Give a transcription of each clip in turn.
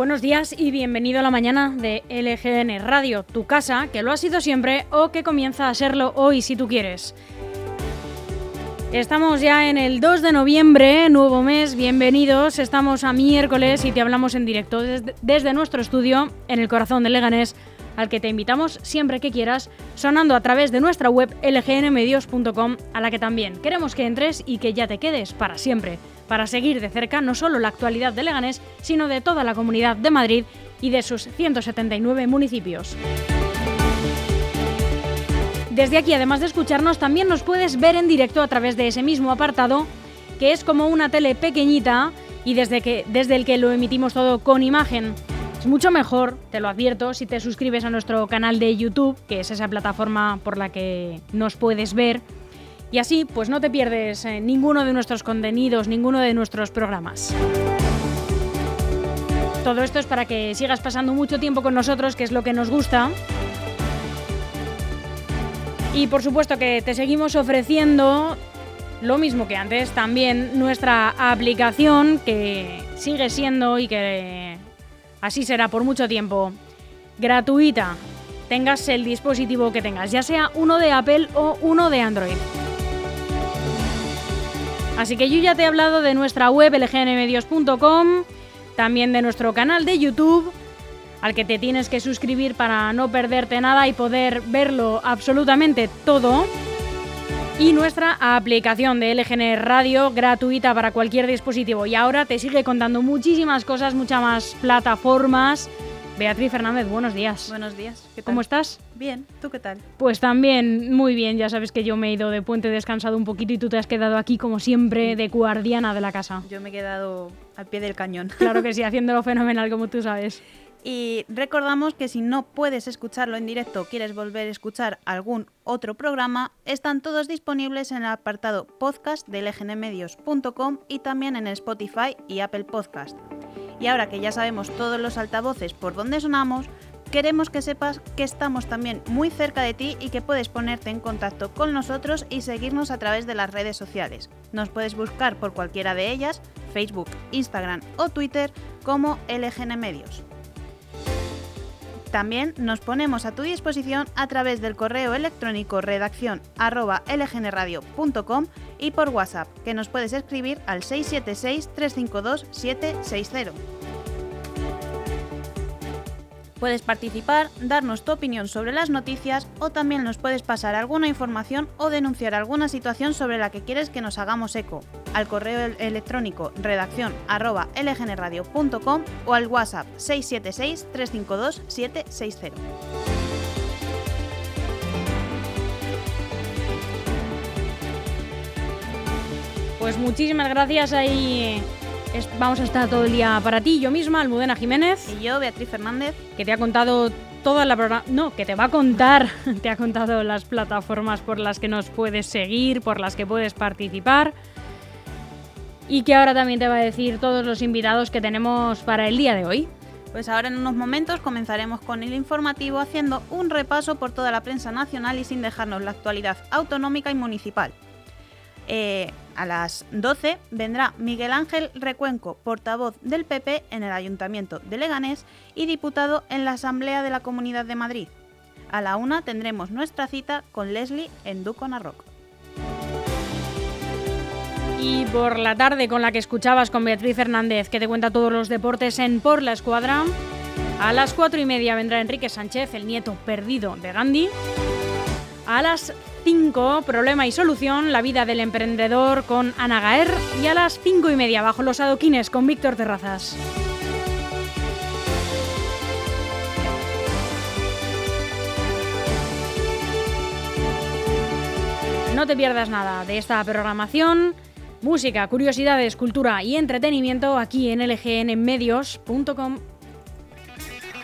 Buenos días y bienvenido a la mañana de LGN Radio, tu casa, que lo ha sido siempre o que comienza a serlo hoy si tú quieres. Estamos ya en el 2 de noviembre, nuevo mes, bienvenidos. Estamos a miércoles y te hablamos en directo desde, nuestro estudio en el corazón de Leganés, al que te invitamos siempre que quieras, sonando a través de nuestra web lgnmedios.com, a la que también queremos que entres y que ya te quedes para siempre, para seguir de cerca no solo la actualidad de Leganés, sino de toda la comunidad de Madrid y de sus 179 municipios. Desde aquí, además de escucharnos, también nos puedes ver en directo a través de ese mismo apartado, que es como una tele pequeñita y desde, desde el que lo emitimos todo con imagen. Es mucho mejor, te lo advierto, si te suscribes a nuestro canal de YouTube, que es esa plataforma por la que nos puedes ver. Y así, pues no te pierdes eh, ninguno de nuestros contenidos, ninguno de nuestros programas. Todo esto es para que sigas pasando mucho tiempo con nosotros, que es lo que nos gusta. Y por supuesto que te seguimos ofreciendo lo mismo que antes, también nuestra aplicación que sigue siendo y que así será por mucho tiempo gratuita, tengas el dispositivo que tengas, ya sea uno de Apple o uno de Android. Así que yo ya te he hablado de nuestra web lgnmedios.com, también de nuestro canal de YouTube al que te tienes que suscribir para no perderte nada y poder verlo absolutamente todo. Y nuestra aplicación de LGN Radio gratuita para cualquier dispositivo. Y ahora te sigue contando muchísimas cosas, muchas más plataformas. Beatriz Fernández, buenos días. Buenos días. ¿Cómo estás? Bien, ¿tú qué tal? Pues también muy bien, ya sabes que yo me he ido de puente descansado un poquito y tú te has quedado aquí como siempre de guardiana de la casa. Yo me he quedado al pie del cañón. Claro que sí, haciéndolo fenomenal como tú sabes. Y recordamos que si no puedes escucharlo en directo o quieres volver a escuchar algún otro programa, están todos disponibles en el apartado podcast de lgnmedios.com y también en Spotify y Apple Podcast. Y ahora que ya sabemos todos los altavoces por donde sonamos, queremos que sepas que estamos también muy cerca de ti y que puedes ponerte en contacto con nosotros y seguirnos a través de las redes sociales. Nos puedes buscar por cualquiera de ellas, Facebook, Instagram o Twitter como LGN Medios. También nos ponemos a tu disposición a través del correo electrónico redacción y por WhatsApp, que nos puedes escribir al 676-352-760. Puedes participar, darnos tu opinión sobre las noticias o también nos puedes pasar alguna información o denunciar alguna situación sobre la que quieres que nos hagamos eco al correo electrónico redacción lgnradio.com o al WhatsApp 676 352 760. Pues muchísimas gracias ahí vamos a estar todo el día para ti, yo misma, Almudena Jiménez. Y yo, Beatriz Fernández. Que te ha contado toda la No, que te va a contar. te ha contado las plataformas por las que nos puedes seguir, por las que puedes participar. Y que ahora también te va a decir todos los invitados que tenemos para el día de hoy. Pues ahora en unos momentos comenzaremos con el informativo haciendo un repaso por toda la prensa nacional y sin dejarnos la actualidad autonómica y municipal. Eh, a las 12 vendrá Miguel Ángel Recuenco, portavoz del PP en el Ayuntamiento de Leganés y diputado en la Asamblea de la Comunidad de Madrid. A la una tendremos nuestra cita con Leslie en Duco Narroc. Y por la tarde con la que escuchabas con Beatriz Fernández, que te cuenta todos los deportes en Por la Escuadra. A las cuatro y media vendrá Enrique Sánchez, el nieto perdido de Gandhi. A las 5, Problema y Solución, la vida del emprendedor con Ana Gaer. Y a las 5 y media, bajo los adoquines con Víctor Terrazas. No te pierdas nada de esta programación. Música, curiosidades, cultura y entretenimiento aquí en lgnmedios.com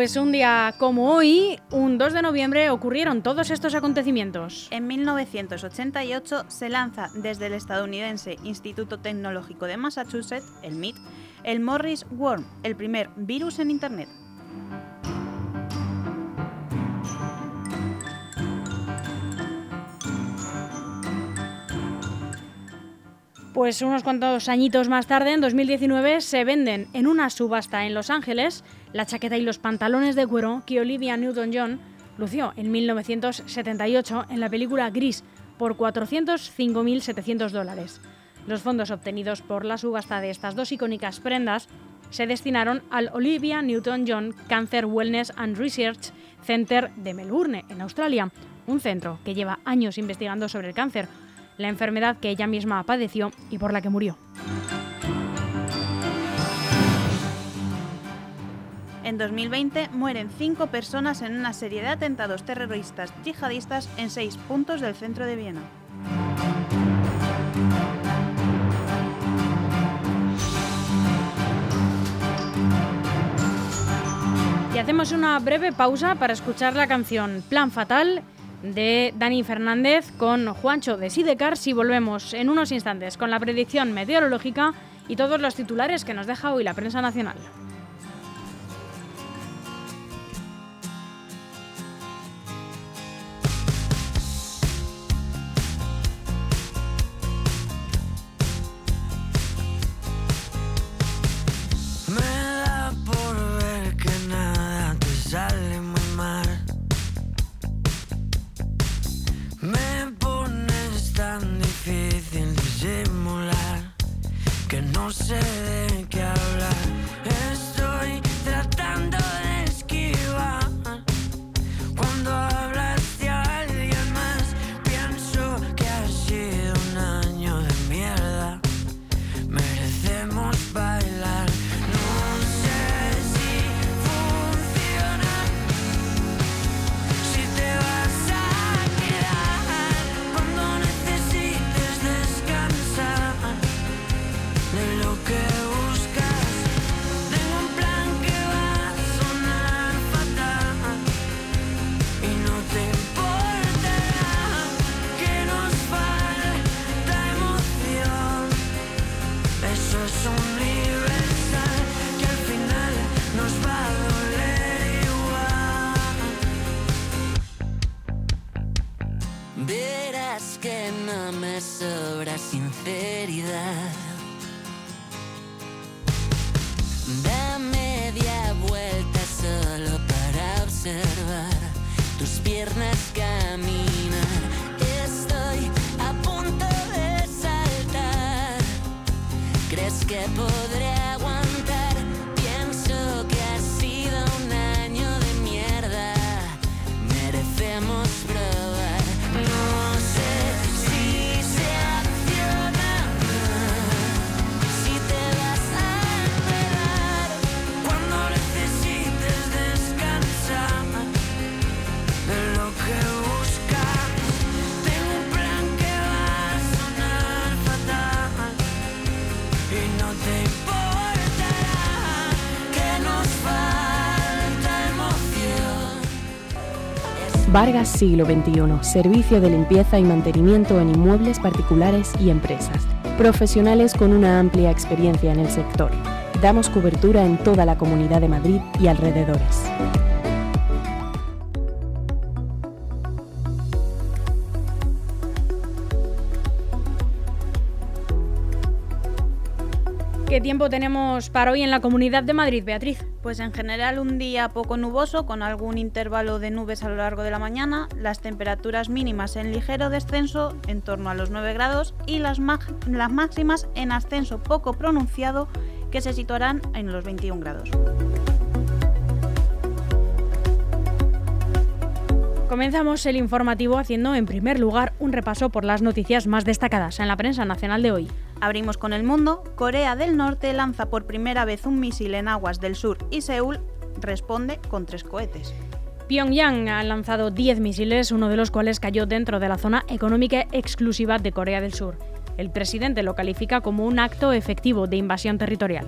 Pues un día como hoy, un 2 de noviembre, ocurrieron todos estos acontecimientos. En 1988 se lanza desde el estadounidense Instituto Tecnológico de Massachusetts, el MIT, el Morris Worm, el primer virus en Internet. Pues unos cuantos añitos más tarde, en 2019, se venden en una subasta en Los Ángeles la chaqueta y los pantalones de cuero que Olivia Newton-John lució en 1978 en la película Gris por 405.700 dólares. Los fondos obtenidos por la subasta de estas dos icónicas prendas se destinaron al Olivia Newton-John Cancer Wellness and Research Center de Melbourne, en Australia, un centro que lleva años investigando sobre el cáncer, la enfermedad que ella misma padeció y por la que murió. En 2020 mueren cinco personas en una serie de atentados terroristas yihadistas en seis puntos del centro de Viena. Y hacemos una breve pausa para escuchar la canción Plan Fatal de Dani Fernández con Juancho de Sidecars y volvemos en unos instantes con la predicción meteorológica y todos los titulares que nos deja hoy la prensa nacional. piernas caminar. Estoy a punto de saltar. ¿Crees que podré? Vargas Siglo XXI, servicio de limpieza y mantenimiento en inmuebles particulares y empresas. Profesionales con una amplia experiencia en el sector. Damos cobertura en toda la Comunidad de Madrid y alrededores. ¿Qué tiempo tenemos para hoy en la Comunidad de Madrid, Beatriz? Pues en general un día poco nuboso con algún intervalo de nubes a lo largo de la mañana, las temperaturas mínimas en ligero descenso en torno a los 9 grados y las, las máximas en ascenso poco pronunciado que se situarán en los 21 grados. Comenzamos el informativo haciendo en primer lugar un repaso por las noticias más destacadas en la prensa nacional de hoy. Abrimos con el mundo. Corea del Norte lanza por primera vez un misil en aguas del sur y Seúl responde con tres cohetes. Pyongyang ha lanzado 10 misiles, uno de los cuales cayó dentro de la zona económica exclusiva de Corea del Sur. El presidente lo califica como un acto efectivo de invasión territorial.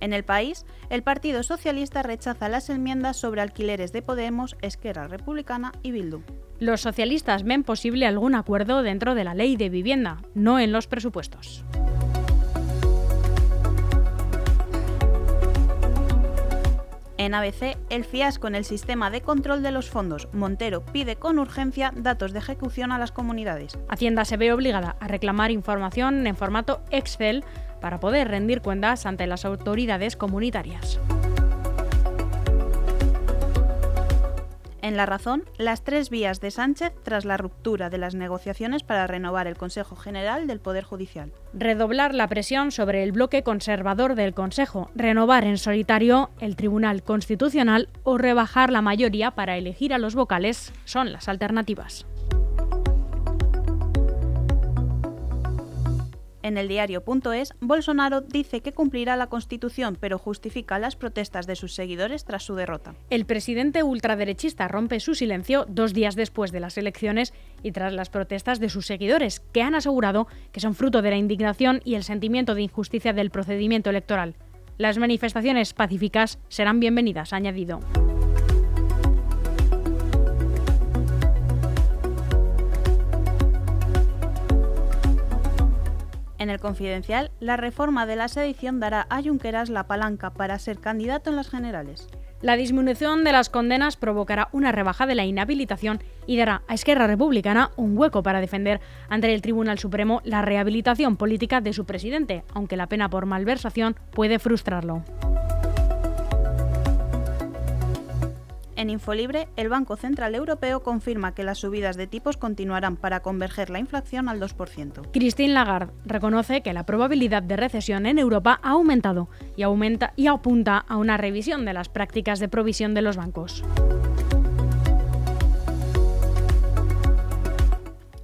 En el país, el Partido Socialista rechaza las enmiendas sobre alquileres de Podemos, Esquerra Republicana y Bildu. Los socialistas ven posible algún acuerdo dentro de la ley de vivienda, no en los presupuestos. En ABC, el fiasco en el sistema de control de los fondos. Montero pide con urgencia datos de ejecución a las comunidades. Hacienda se ve obligada a reclamar información en formato Excel para poder rendir cuentas ante las autoridades comunitarias. En la razón, las tres vías de Sánchez tras la ruptura de las negociaciones para renovar el Consejo General del Poder Judicial. Redoblar la presión sobre el bloque conservador del Consejo, renovar en solitario el Tribunal Constitucional o rebajar la mayoría para elegir a los vocales son las alternativas. En el diario.es, Bolsonaro dice que cumplirá la Constitución, pero justifica las protestas de sus seguidores tras su derrota. El presidente ultraderechista rompe su silencio dos días después de las elecciones y tras las protestas de sus seguidores, que han asegurado que son fruto de la indignación y el sentimiento de injusticia del procedimiento electoral. Las manifestaciones pacíficas serán bienvenidas, ha añadido. En el Confidencial, la reforma de la sedición dará a Junqueras la palanca para ser candidato en las generales. La disminución de las condenas provocará una rebaja de la inhabilitación y dará a Esquerra Republicana un hueco para defender ante el Tribunal Supremo la rehabilitación política de su presidente, aunque la pena por malversación puede frustrarlo. En Infolibre, el Banco Central Europeo confirma que las subidas de tipos continuarán para converger la inflación al 2%. Christine Lagarde reconoce que la probabilidad de recesión en Europa ha aumentado y, aumenta, y apunta a una revisión de las prácticas de provisión de los bancos.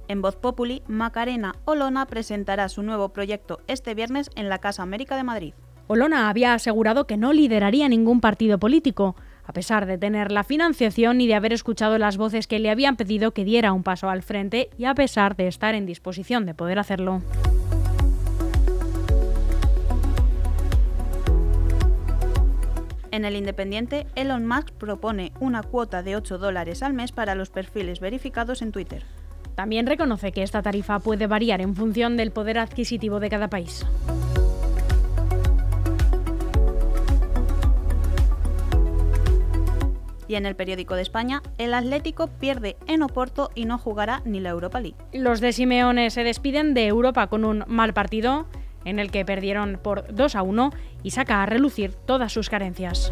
En Voz Populi, Macarena Olona presentará su nuevo proyecto este viernes en la Casa América de Madrid. Olona había asegurado que no lideraría ningún partido político, a pesar de tener la financiación y de haber escuchado las voces que le habían pedido que diera un paso al frente y a pesar de estar en disposición de poder hacerlo. En el Independiente, Elon Musk propone una cuota de 8 dólares al mes para los perfiles verificados en Twitter. También reconoce que esta tarifa puede variar en función del poder adquisitivo de cada país. Y en el periódico de España, el Atlético pierde en Oporto y no jugará ni la Europa League. Los de Simeone se despiden de Europa con un mal partido en el que perdieron por 2 a 1 y saca a relucir todas sus carencias.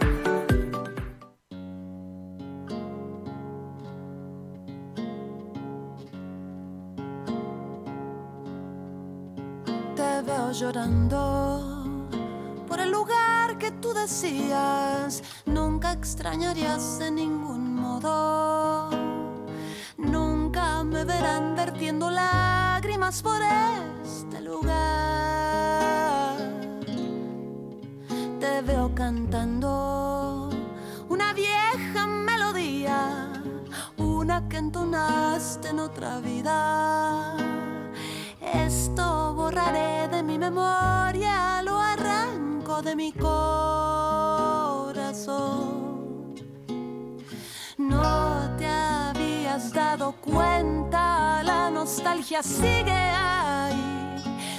que entonaste en otra vida. Esto borraré de mi memoria, lo arranco de mi corazón. No te habías dado cuenta, la nostalgia sigue ahí,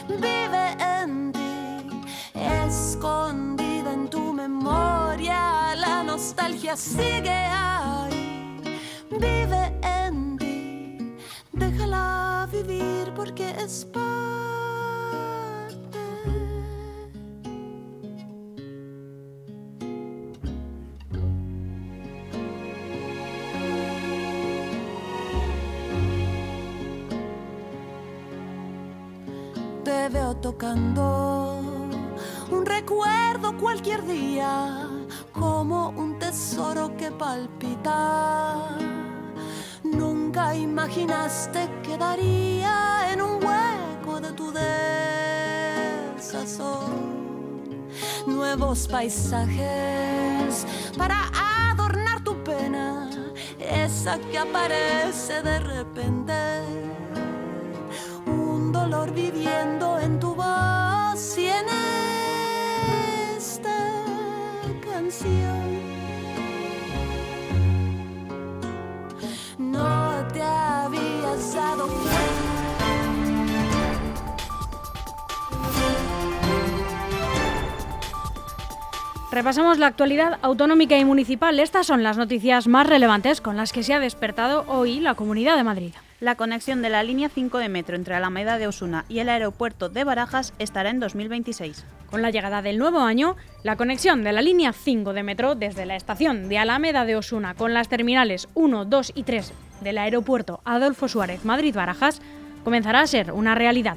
vive en ti, escondida en tu memoria, la nostalgia sigue ahí, Vive en ti, déjala vivir porque es parte. Te veo tocando un recuerdo cualquier día como un tesoro que palpita Nunca imaginaste que daría en un hueco de tu desazón nuevos paisajes para adornar tu pena, esa que aparece de repente dolor viviendo en tu voz en esta canción. Repasamos la actualidad autonómica y municipal. Estas son las noticias más relevantes con las que se ha despertado hoy la Comunidad de Madrid. La conexión de la línea 5 de metro entre Alameda de Osuna y el aeropuerto de Barajas estará en 2026. Con la llegada del nuevo año, la conexión de la línea 5 de metro desde la estación de Alameda de Osuna con las terminales 1, 2 y 3 del aeropuerto Adolfo Suárez Madrid-Barajas comenzará a ser una realidad.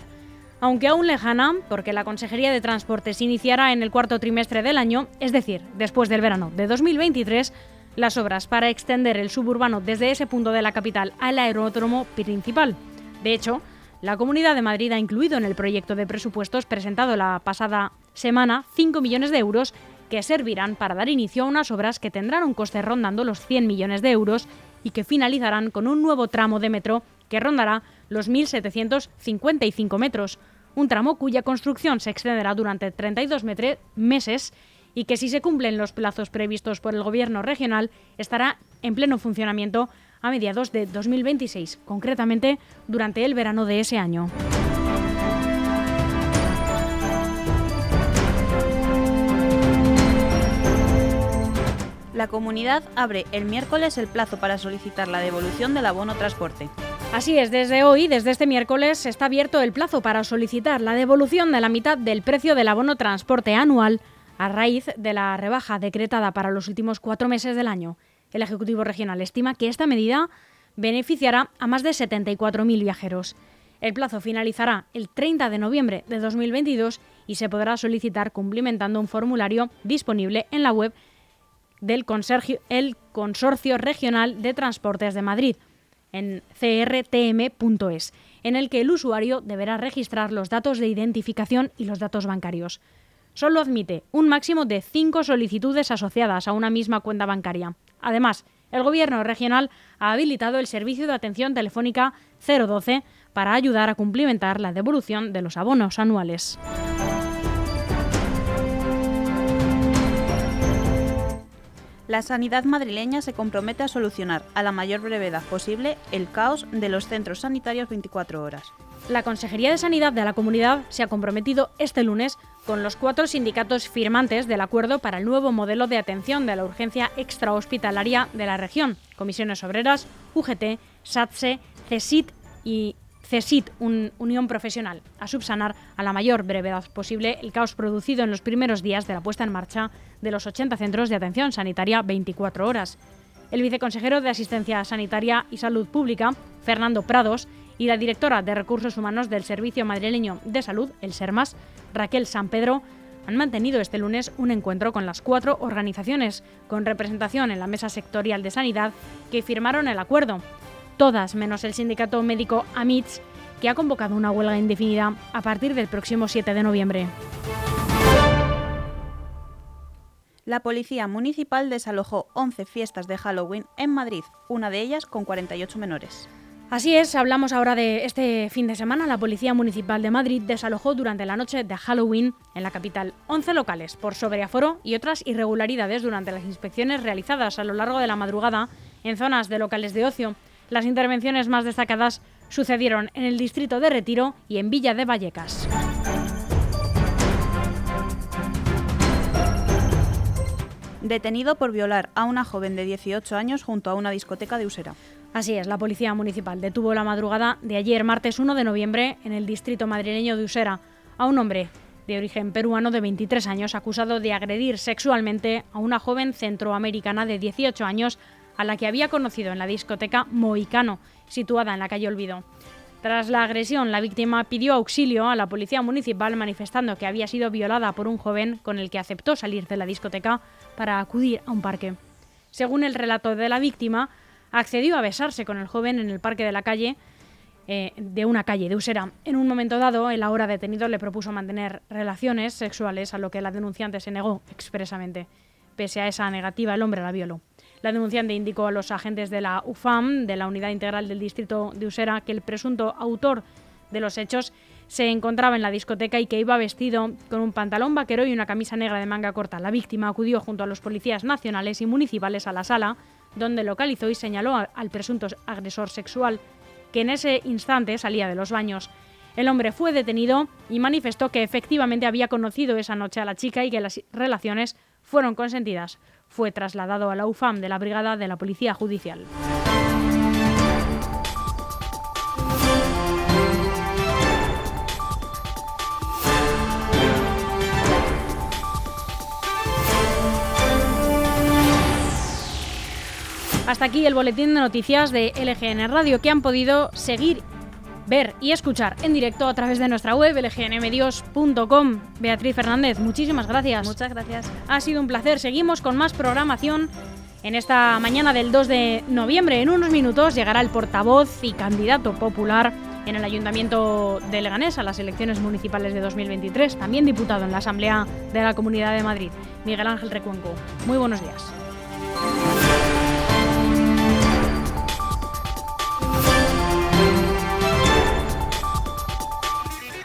Aunque aún lejana, porque la Consejería de Transportes iniciará en el cuarto trimestre del año, es decir, después del verano de 2023, las obras para extender el suburbano desde ese punto de la capital al aeródromo principal. De hecho, la Comunidad de Madrid ha incluido en el proyecto de presupuestos presentado la pasada semana 5 millones de euros que servirán para dar inicio a unas obras que tendrán un coste rondando los 100 millones de euros y que finalizarán con un nuevo tramo de metro que rondará los 1.755 metros, un tramo cuya construcción se extenderá durante 32 meses y que si se cumplen los plazos previstos por el Gobierno regional estará en pleno funcionamiento a mediados de 2026, concretamente durante el verano de ese año. La comunidad abre el miércoles el plazo para solicitar la devolución del abono transporte. Así es, desde hoy, desde este miércoles, está abierto el plazo para solicitar la devolución de la mitad del precio del abono transporte anual a raíz de la rebaja decretada para los últimos cuatro meses del año. El Ejecutivo Regional estima que esta medida beneficiará a más de 74.000 viajeros. El plazo finalizará el 30 de noviembre de 2022 y se podrá solicitar cumplimentando un formulario disponible en la web del Consorcio, Regional de Transportes de Madrid, en crtm.es, en el que el usuario deberá registrar los datos de identificación y los datos bancarios solo admite un máximo de cinco solicitudes asociadas a una misma cuenta bancaria. Además, el Gobierno regional ha habilitado el servicio de atención telefónica 012 para ayudar a cumplimentar la devolución de los abonos anuales. La sanidad madrileña se compromete a solucionar a la mayor brevedad posible el caos de los centros sanitarios 24 horas. La Consejería de Sanidad de la Comunidad se ha comprometido este lunes con los cuatro sindicatos firmantes del acuerdo para el nuevo modelo de atención de la urgencia extrahospitalaria de la región, Comisiones Obreras, UGT, SATSE, CESIT y CESIT, un Unión Profesional, a subsanar a la mayor brevedad posible el caos producido en los primeros días de la puesta en marcha de los 80 centros de atención sanitaria 24 horas. El viceconsejero de Asistencia Sanitaria y Salud Pública, Fernando Prados, y la directora de Recursos Humanos del Servicio Madrileño de Salud, el SERMAS, Raquel San Pedro, han mantenido este lunes un encuentro con las cuatro organizaciones con representación en la mesa sectorial de sanidad que firmaron el acuerdo, todas menos el sindicato médico AMITS, que ha convocado una huelga indefinida a partir del próximo 7 de noviembre. La Policía Municipal desalojó 11 fiestas de Halloween en Madrid, una de ellas con 48 menores. Así es, hablamos ahora de este fin de semana. La Policía Municipal de Madrid desalojó durante la noche de Halloween en la capital 11 locales por sobreaforo y otras irregularidades durante las inspecciones realizadas a lo largo de la madrugada en zonas de locales de ocio. Las intervenciones más destacadas sucedieron en el distrito de Retiro y en Villa de Vallecas. Detenido por violar a una joven de 18 años junto a una discoteca de Usera. Así es, la Policía Municipal detuvo la madrugada de ayer, martes 1 de noviembre, en el distrito madrileño de Usera, a un hombre de origen peruano de 23 años acusado de agredir sexualmente a una joven centroamericana de 18 años a la que había conocido en la discoteca Moicano, situada en la calle Olvido. Tras la agresión, la víctima pidió auxilio a la policía municipal manifestando que había sido violada por un joven con el que aceptó salir de la discoteca para acudir a un parque. Según el relato de la víctima, accedió a besarse con el joven en el parque de la calle, eh, de una calle de Usera. En un momento dado, el ahora detenido le propuso mantener relaciones sexuales, a lo que la denunciante se negó expresamente. Pese a esa negativa, el hombre la violó. La denunciante indicó a los agentes de la UFAM, de la Unidad Integral del Distrito de Usera, que el presunto autor de los hechos se encontraba en la discoteca y que iba vestido con un pantalón vaquero y una camisa negra de manga corta. La víctima acudió junto a los policías nacionales y municipales a la sala, donde localizó y señaló al presunto agresor sexual, que en ese instante salía de los baños. El hombre fue detenido y manifestó que efectivamente había conocido esa noche a la chica y que las relaciones fueron consentidas fue trasladado a la UFAM de la Brigada de la Policía Judicial. Hasta aquí el boletín de noticias de LGN Radio que han podido seguir ver y escuchar en directo a través de nuestra web lgnmedios.com. Beatriz Fernández, muchísimas gracias. Muchas gracias. Ha sido un placer. Seguimos con más programación. En esta mañana del 2 de noviembre, en unos minutos, llegará el portavoz y candidato popular en el Ayuntamiento de Leganés a las elecciones municipales de 2023, también diputado en la Asamblea de la Comunidad de Madrid, Miguel Ángel Recuenco. Muy buenos días.